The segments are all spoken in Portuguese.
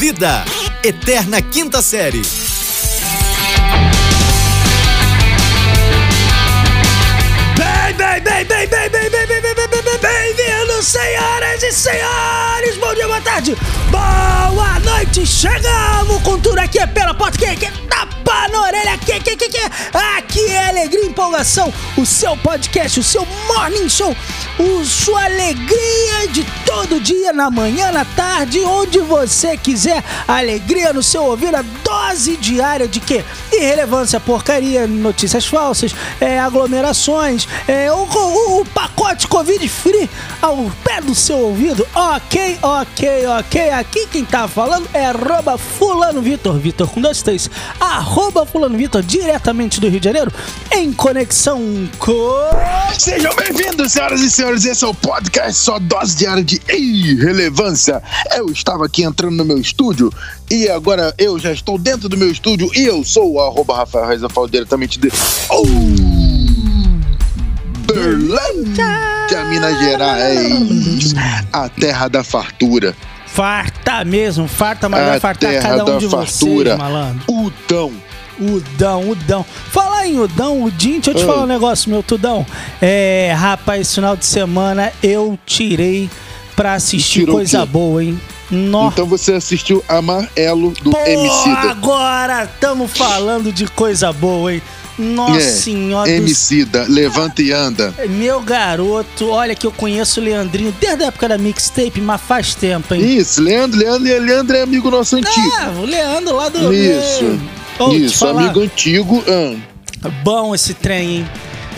Vida, Eterna Quinta Série. Bem, bem, bem, bem, bem, bem, bem, bem, bem, bem, bem, bem, bem-vindos, senhoras e senhores! Bom dia, boa tarde, boa noite! Chegamos com tudo aqui pela porta, que, tapa na orelha, que, que, que, que, aqui é alegria e empolgação, o seu podcast, o seu morning show, o sua alegria de todo dia, na manhã, na tarde, onde você quiser, alegria no seu ouvido, a dose diária de quê? Irrelevância, porcaria, notícias falsas, é, aglomerações, é, o, o, o pacote Covid free ao pé do seu ouvido. Ok, ok, ok. Aqui quem tá falando é arroba fulano Vitor, Vitor com dois três, arroba fulano Vitor, diretamente do Rio de Janeiro, em conexão com... Sejam bem-vindos, senhoras e senhores. Esse é o podcast Só Dose Diária de Irrelevância. Eu estava aqui entrando no meu estúdio e agora eu já estou dentro do meu estúdio e eu sou o arroba Rafael falo diretamente de oh, Berlândia, Minas Gerais, a terra da fartura. Farta mesmo, farta, mas vai fartar cada um da de fartura. vocês, malandro. Udão. Udão, Udão. Falar em Udão, Udinho, deixa eu te Ah. falar um negócio, meu Tudão. É, rapaz, final de semana eu tirei pra assistir coisa boa, hein? Nossa. Então você assistiu Amarelo do Pô, Emicida. agora estamos falando de coisa boa, hein? Nossa É, senhora do Emicida, levanta e anda. Meu garoto, olha que eu conheço o Leandrinho desde a época da mixtape, mas faz tempo, hein? Isso, Leandro, Leandro, Leandro é amigo nosso antigo. Ah, o Leandro lá do. Isso. Te Isso, amigo antigo. ah. Bom esse trem, hein?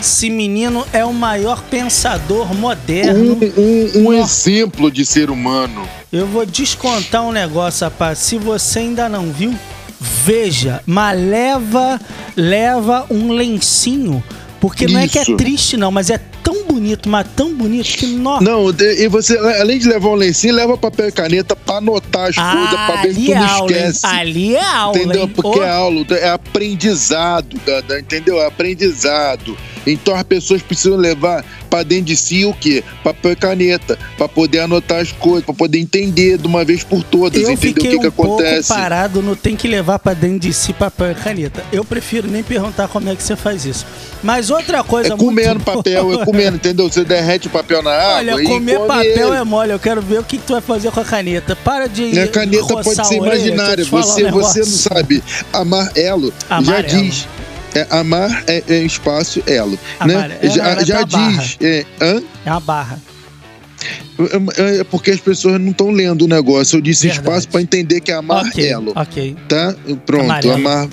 Esse menino é o maior pensador moderno. Um, um, um exemplo de ser humano. Eu vou descontar um negócio, rapaz. Se você ainda não viu, veja. Mas leva, leva um lencinho. Porque não é que é Isso. triste, não, mas é tão bonito, mas tão bonito que nossa. Não, e você, além de levar um lencinho, leva papel e caneta pra anotar as coisas, pra ver se tu é não aula, hein? esquece. Ali é aula, Entendeu? hein? Porque Ô, é aula, é aprendizado, entendeu? É aprendizado. Então as pessoas precisam levar pra dentro de si o quê? Papel e caneta, pra poder anotar as coisas, pra poder entender de uma vez por todas, eu entender o que, que um pouco acontece. parado no tem que levar pra dentro de si papel e caneta. Eu prefiro nem perguntar como é que você faz isso. Mas outra coisa É comendo muito papel, é comendo, entendeu? Você derrete o papel na água Olha, comer come papel ele. é mole. Eu quero ver o que, que tu vai fazer com a caneta. Para de. A caneta pode ser orelha, imaginária. Você, um você não sabe. Amarelo, já Amarelo. diz. É, amar é, é espaço elo. Né? é, Já, já é diz. É, hã? É uma barra. É, é porque as pessoas não estão lendo o negócio. Eu disse Verdade. espaço para entender que é amarelo. Ok. Tá? Pronto, Amarelo. amar.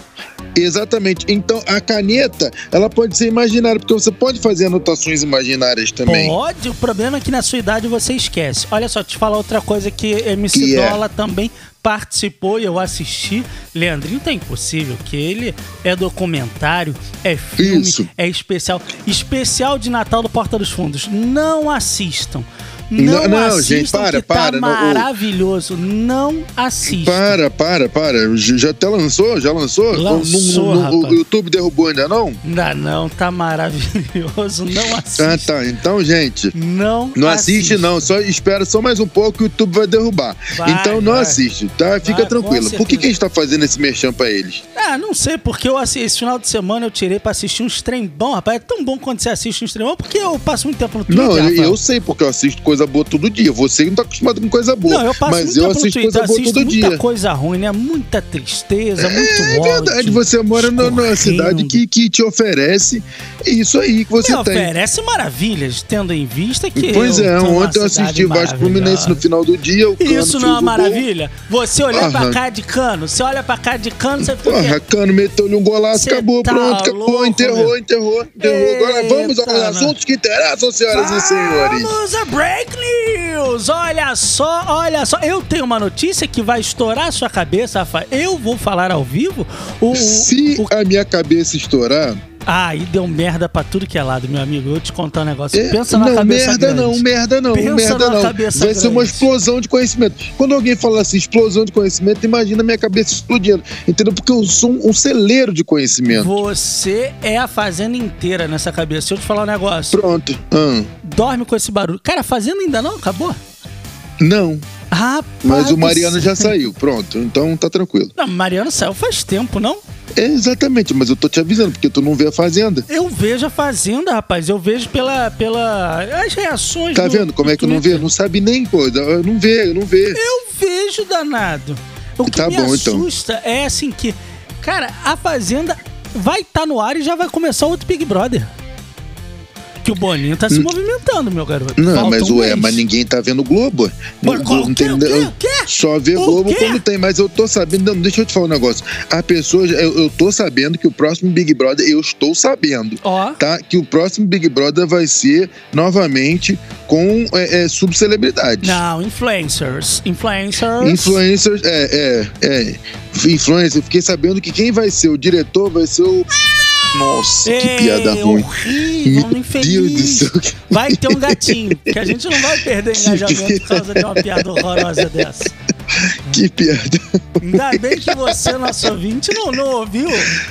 Exatamente. Então a caneta, ela pode ser imaginária, porque você pode fazer anotações imaginárias também. Pode, o problema é que na sua idade você esquece. Olha só, te falar outra coisa que MC Que é? Dola também participou e eu assisti. Leandrinho tá impossível, que ele é documentário, é filme, Isso. é especial. Especial de Natal do Porta dos Fundos. Não assistam. Não, Não, assistam gente, para, tá para, o- maravilhoso. Não assistam. Para, para, para. Já até lançou? Já lançou? Lançou, o YouTube derrubou ainda não? Ainda não, tá maravilhoso. Não assista. Ah, tá. Então, gente, Não, não assiste, assista. não. Só espera só mais um pouco que o YouTube vai derrubar. Vai, então não vai. assiste, tá? Fica Vai, tranquilo. Por que, que a gente tá fazendo esse merchan pra eles? Ah, não sei, porque eu assi- esse final de semana eu tirei pra assistir uns trem bom, rapaz. É tão bom quando você assiste uns trem bom, porque eu passo muito tempo no Twitter. não, eu, eu sei, porque eu assisto coisa boa todo dia. Você não tá acostumado com coisa boa. Não, eu passo mas eu assisto coisa boa todo muita dia. coisa ruim, né? Muita tristeza, muito É ódio. verdade, você mora numa- numa cidade que, que te oferece isso aí que você Me tem. oferece maravilhas, tendo em vista que Pois eu é, ontem eu assisti Vasco Fluminense no final do dia. Isso não é uma o gol. maravilha? Você olhar pra cá de cano, você olha pra cá de cano, você fica... Porra, Cano meteu-lhe um golaço, Cê acabou, tá pronto, acabou, louco, enterrou, enterrou, enterrou. Agora vamos aos assuntos que interessam, senhoras e senhores. Vamos a break news! Olha só, olha só. Eu tenho uma notícia que vai estourar a sua cabeça, Rafa. Eu vou falar ao vivo. O, Se o- a minha cabeça estourar, Ah, e deu merda pra tudo que é lado, meu amigo. Eu vou te contar um negócio. é- Pensa na não, cabeça merda grande. não, merda não, Pensa merda não. cabeça Vai ser uma grande. explosão de conhecimento. Quando alguém fala assim, explosão de conhecimento, imagina minha cabeça explodindo, entendeu? Porque eu sou um, um celeiro de conhecimento. Você é a fazenda inteira nessa cabeça. Deixa eu te falar um negócio. Pronto. Ah, Dorme com esse barulho. Cara, a fazenda ainda não acabou? não. Rapaz Mas o Mariano já saiu, pronto. Então tá tranquilo. Não, Mariano saiu faz tempo, não? É, exatamente, mas eu tô te avisando, porque tu não vê a Fazenda. Eu vejo a Fazenda, rapaz. Eu vejo pela, pela as reações. Tá vendo como é que eu não vê? Não sabe nem, pô. Não vê, não vê. Eu vejo, danado. O que Tá me bom, então. assusta é assim que, cara, a Fazenda vai estar no ar e já vai começar outro Big Brother. Que o Boninho tá se movimentando, meu garoto. Não, Falta mas um ué, mês. mas ninguém tá vendo Globo. Mas qual- Globo o quê? tem- O quê? O quê? Só vê O Globo quê? quando tem, mas eu tô sabendo. Não, deixa eu te falar um negócio. A pessoa, eu, eu tô sabendo que o próximo Big Brother, eu estou sabendo. Ó. Tá? Que o próximo Big Brother vai ser novamente com é, é, subcelebridades. Não, influencers. Influencers. Influencers, é, é, é. Influencer, eu fiquei sabendo que quem vai ser o diretor vai ser o. Nossa, que Ei, piada ruim. Horrível, Meu infeliz. Deus do céu. Vai ter um gatinho, que a gente não vai perder engajamento por causa de uma piada horrorosa dessa. Que piada. Ainda bem que você, nosso ouvinte, não, não ouviu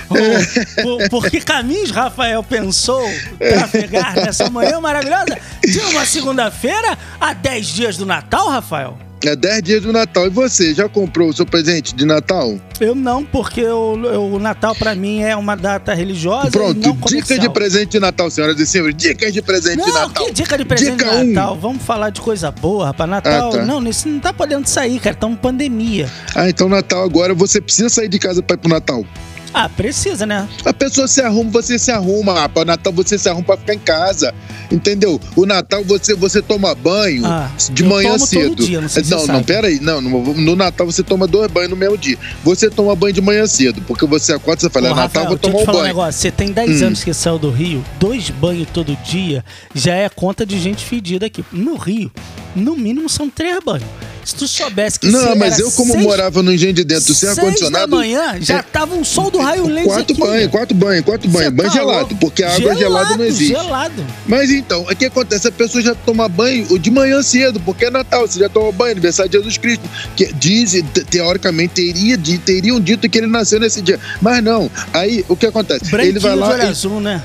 por, por que caminhos Rafael pensou trafegar nessa manhã maravilhosa de uma segunda-feira a 10 dias do Natal, Rafael? É 10 dias do Natal. E você, já comprou o seu presente de Natal? Eu não, porque o, o Natal pra mim é uma data religiosa Pronto, comercial. de presente de Natal, senhoras e senhores. Dicas de presente de Não, Natal. que dica de presente Dica de um. Natal? Vamos falar de coisa boa, rapaz. Natal, Ah, tá. não, isso não tá podendo sair, cara. Estamos pandemia. Ah, então Natal agora você precisa sair de casa pra ir pro Natal. Ah, precisa, né? A pessoa se arruma, você se arruma, rapaz. O Natal você se arruma pra ficar em casa. Entendeu? O Natal você, você toma banho Ah, de manhã cedo. dia, não sei se não, não, sabe. pera aí. Não, no, no Natal você toma dois banhos no mesmo dia. Você toma banho de manhã cedo, porque você acorda e você fala, Ô, é Natal, Rafael, vou deixa eu tomar te um falar um banho. negócio. Você tem 10 Hum. anos que saiu do Rio, dois banhos todo dia já é conta de gente fedida aqui. No Rio, no mínimo são três banhos. Se tu soubesse que Não, mas eu, como seis, morava no engenho de dentro, sem seis da ar-condicionado. manhã, já é, tava um sol do raio laser Quatro banhos, quatro banhos, quatro banhos. Banho tá gelado, louco. porque a água gelada não existe. Gelado. Mas então, o que acontece? A pessoa já toma banho de manhã cedo, porque é Natal, você já toma banho, aniversário de Jesus Cristo. Que diz, te- teoricamente, teria, teriam dito que ele nasceu nesse dia. Mas não. Aí, o que acontece? Branquinho ele vai de lá. olho ele- azul, né?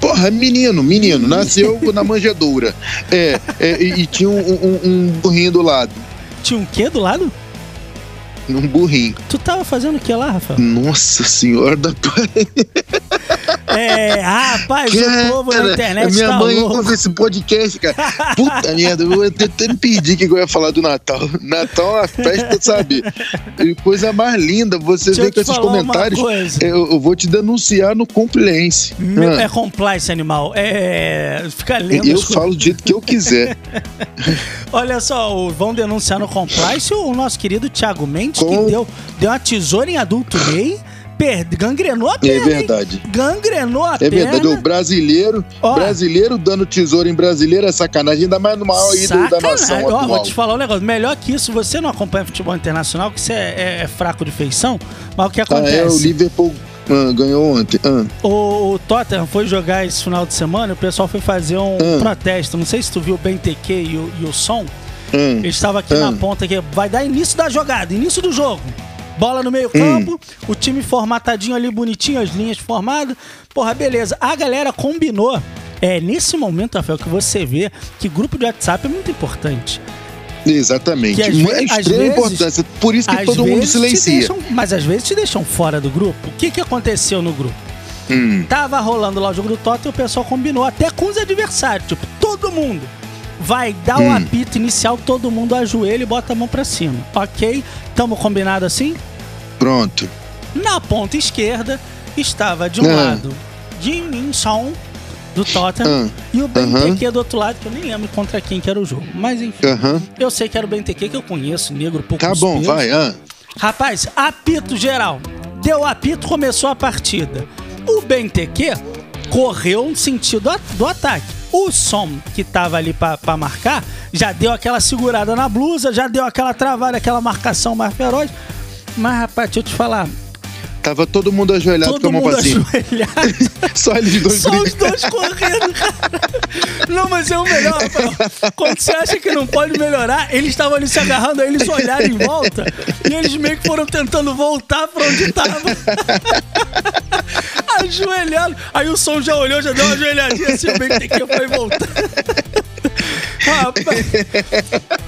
Porra, menino, menino, nasceu na manjedoura. É, é, e, e tinha um, um- um burrinho do lado. Tinha um quê do lado? Um burrinho. Tu tava fazendo o que lá, Rafael? Nossa senhora da É, rapaz, o povo na Cara, internet minha tá mãe louco. ouve esse podcast, cara. Puta merda, eu até, até me perdi o que eu ia falar do Natal. Natal é uma festa, sabe? Coisa mais linda, você Deixa com esses comentários. Eu, eu vou te denunciar no compliance. Meu- Ah, É compliance animal. É. Fica lendo. eu falo do jeito que eu quiser. Olha só, vão denunciar no compliance o nosso querido Thiago Mendes, que Com- deu, deu uma tesoura em adulto gay, per- gangrenou a perna. É hein? verdade. Gangrenou a É perna. verdade, o brasileiro, Ó. brasileiro dando tesouro em brasileiro é sacanagem, ainda mais no maior ídolo da nação. Ó, atual. vou te falar um negócio. Melhor que isso, você não acompanha futebol internacional, que você é, é- é fraco de feição, mas o que Ah, acontece? é, o Liverpool ah, ganhou ontem. Ah, O, o Tottenham foi jogar esse final de semana e o pessoal foi fazer um Hum. protesto. Não sei se tu viu o BenTQ e o, e o som. ah. Ele estava aqui na Hum. ponta que vai dar início da jogada, início do jogo. Bola no meio Hum. campo, o time formatadinho ali, bonitinho, as linhas formadas. Porra, beleza. A galera combinou. É nesse momento, Rafael, que você vê que grupo de WhatsApp é muito importante. Exatamente. Que é ve- às extrema vezes- importância. Por isso que todo mundo vezes silencia. deixam- mas às vezes te deixam fora do grupo. O que, que aconteceu no grupo? Hum. Tava rolando lá o jogo do Tottenham e o pessoal combinou até com os adversários. Tipo, todo mundo vai dar o Hum. apito inicial, todo mundo ajoelha e bota a mão pra cima. Ok? Tamo combinado assim? Pronto. Na ponta esquerda estava de um Ah. lado Jim Min-song do Tottenham Ah. e o. BNTQ do outro lado, que eu nem lembro contra quem que era o jogo. Mas enfim, Aham. eu sei que era o BNTQ que eu conheço, negro, pouco Tá bom, vai. Ah. Rapaz, apito geral. Deu apito, começou a partida. O BNTQ correu no sentido do ataque. O som que tava ali pra pra marcar já deu aquela segurada na blusa, já deu aquela travada, aquela marcação mais feroz. Mas, rapaz, deixa eu te falar. Tava todo mundo ajoelhado com a todo mão mundo cima. ajoelhado. Só eles dois Só os dois correndo, cara. Não, mas é o melhor, Rafael. Quando você acha que não pode melhorar, eles estavam ali se agarrando, aí eles olharam em volta e eles meio que foram tentando voltar pra onde tava. Ajoelhado. Aí o som já olhou, já deu uma ajoelhadinha assim, bem que foi voltar.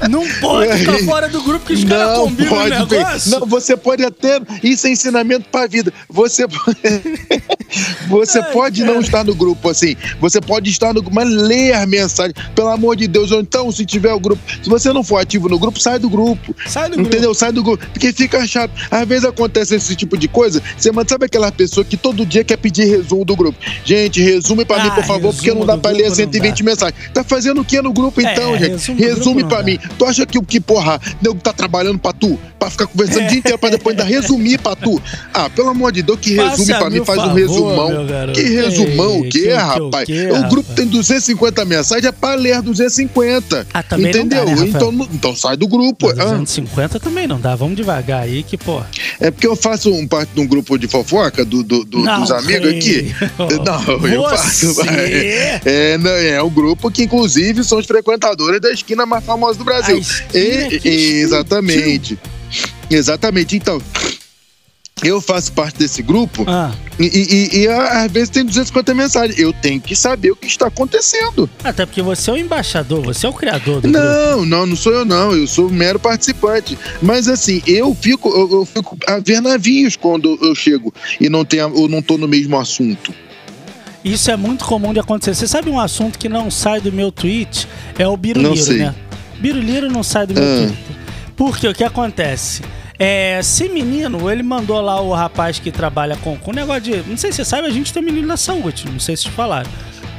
não pode ficar fora do grupo que os caras combinam o negócio. Não, você pode até. Isso é ensinamento pra vida. Você, você Ai, pode cara. não estar no grupo assim. Você pode estar no grupo, mas ler a mensagem. Pelo amor de Deus. Ou então, se tiver o grupo. Se você não for ativo no grupo, sai do grupo. Sai do Entendeu? grupo. Sai do grupo. Porque fica chato. Às vezes acontece esse tipo de coisa. Você manda, sabe aquela pessoa que todo dia quer pedir resumo do grupo? Gente, resume pra ah, mim, por favor, porque não dá pra ler 120 mensagens. Tá fazendo o que no grupo então, é, gente? Resume, resume pra mim. Tu acha que o que, porra, nego tá trabalhando pra tu? Pra ficar conversando é. o dia inteiro pra depois ainda resumir pra tu? Ah, pelo amor de Deus, que resume pra mim, faz favor, um resumão. Que resumão o quê, rapaz? Que, o grupo tem 250 mensagens, é pra ler 250. Ah, também Entendeu? Dá, né, então, então sai do grupo. 250 ah. também não dá, vamos devagar aí que, pô. É porque eu faço um parte de um grupo de fofoca do, do, do não, dos amigos aqui. Não, eu faço. É, não, é um grupo que, inclusive, são os frequentadores da esquina mais famosa do Brasil. E, exatamente. Exatamente. Então, eu faço parte desse grupo ah. e, e, e, às vezes tem 250 mensagens. Eu tenho que saber o que está acontecendo. Até porque você é o embaixador, você é o criador do Não, grupo. não, não sou eu não. Eu sou um mero participante. Mas assim, eu fico, eu, eu fico a ver navios quando eu chego e não tenho, eu não estou no mesmo assunto. Isso é muito comum de acontecer. Você sabe um assunto que não sai do meu tweet? É o Biruliro, né? Biruliro não sai do meu ah. tweet. Porque o que acontece? É, esse menino, ele mandou lá o rapaz que trabalha com, com negócio de. Não sei se você sabe, a gente tem menino da saúde, não sei se te falaram.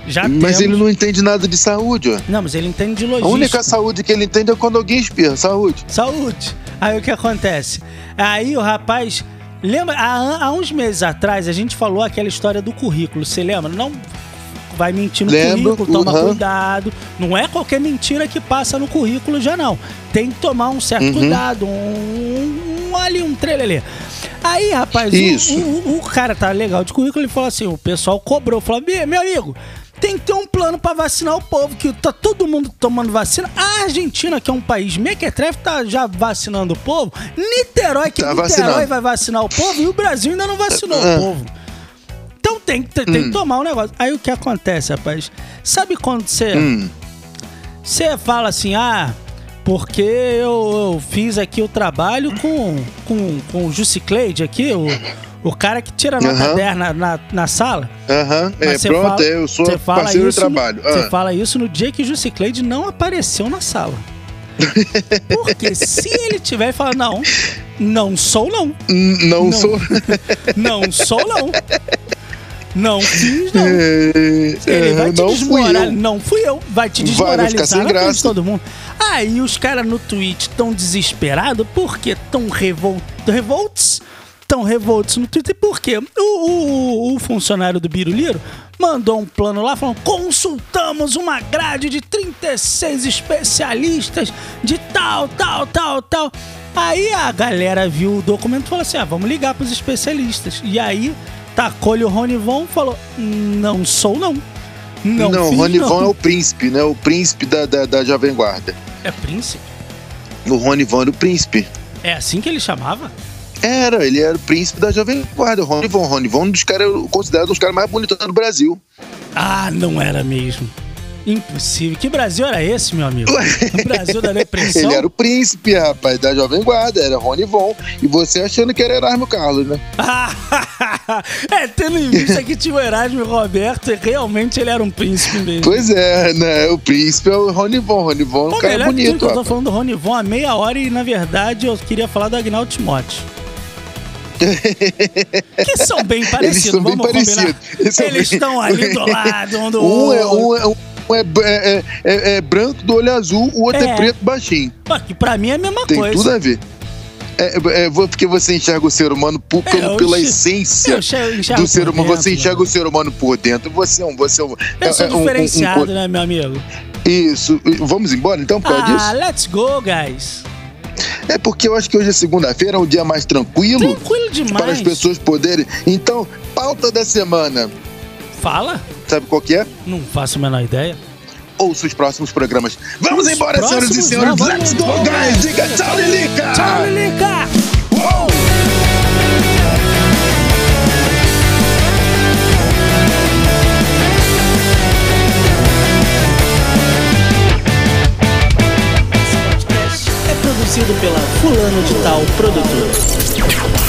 Já mas temos... ele não entende nada de saúde, ó. Não, mas ele entende de logística. A única saúde que ele entende é quando alguém espirra, saúde. Saúde. Aí o que acontece? Aí o rapaz. Lembra, há, há uns meses atrás a gente falou aquela história do currículo, você lembra? Não vai mentir no Lembro, currículo, toma uhum. cuidado. Não é qualquer mentira que passa no currículo já não. Tem que tomar um certo uhum. cuidado, um, um, ali, um trelelê. Aí, rapaz, o, o, o, cara tá legal de currículo, ele falou assim, o pessoal cobrou, falou, meu amigo, tem que ter um plano para vacinar o povo, que tá todo mundo tomando vacina. A Argentina, que é um país mequetrefe, tá já vacinando o povo. Niterói, que tá Niterói vacinando. vai vacinar o povo, e o Brasil ainda não vacinou o povo. Então tem, tem, tem hum. que tomar um negócio. Aí o que acontece, rapaz? Sabe quando você. Hum. Você fala assim, ah, porque eu, eu, fiz aqui o trabalho com, com, com o Jussicleide aqui, o, o cara que tira nota uhum. 10 na, na, na sala. Aham, uhum. é, pronto, fala, eu sou parceiro de trabalho. Você ah. fala isso no dia que o Jussicleide não apareceu na sala. Porque se ele tiver e falar, não, não sou não. Não, não sou. não sou não. Não fiz, não. Ele vai te desmoralizar. Não fui eu. Vai te desmoralizar vai, vai todo mundo. Aí os caras no Twitch estão desesperados porque estão revol... revoltos. Estão revoltos no Twitter porque o, o, o funcionário do Biruliro mandou um plano lá falando: consultamos uma grade de 36 especialistas de tal, tal, tal, tal. Aí a galera viu o documento e falou assim: ah, vamos ligar para os especialistas. E aí tacou-lhe o Ronivon e falou: Não sou, não. Não, não Ronivon é o príncipe, né? O príncipe da, da, da Jovem Guarda. É príncipe? O Ronivon era o príncipe. É assim que ele chamava? Era, ele era o príncipe da Jovem Guarda. O Ronivon. O Ronivon é um dos caras, considerado um dos caras mais bonitos do Brasil. Ah, não era mesmo. Impossível. Que Brasil era esse, meu amigo? O Brasil da depressão? Ele era o príncipe, rapaz, da Jovem Guarda, era Rony Von. E você achando que era Erasmo Carlos, né? é, tendo em vista que tinha o Erasmo Roberto, realmente ele era um príncipe mesmo. Pois é, né? O príncipe é o Rony Von. Rony Von é um cara bonito. eu tô falando do Rony Von há meia hora e, na verdade, eu queria falar do Agnaldo Timóteo. que são bem parecidos, Eles são bem parecidos. Eles, Eles bem... estão ali do lado um do um é. É, um é, um um é, é, é, é, branco do olho azul, o outro é, é preto baixinho. que pra mim é a mesma Tem coisa. Tem tudo a ver. É, é, porque você enxerga o ser humano por, pelo, pela essência do ser humano. Dentro, você enxerga né? o ser humano por dentro. Você é um. Você é um, eu sou diferenciado, um, um, né, meu amigo? Isso. Vamos embora então por causa ah, disso? Ah, let's go, guys. É porque eu acho que hoje é segunda-feira, é um dia mais tranquilo. Tranquilo demais. Para as pessoas poderem. Então, pauta da semana. Fala. Sabe qual que é? Não faço a menor ideia. Ouça os próximos programas. Vamos os embora, senhoras e senhores. Não, Let's go, guys. Diga tchau, Lilica. Tchau, Lilica. oferecido pela Fulano de Tal produtor.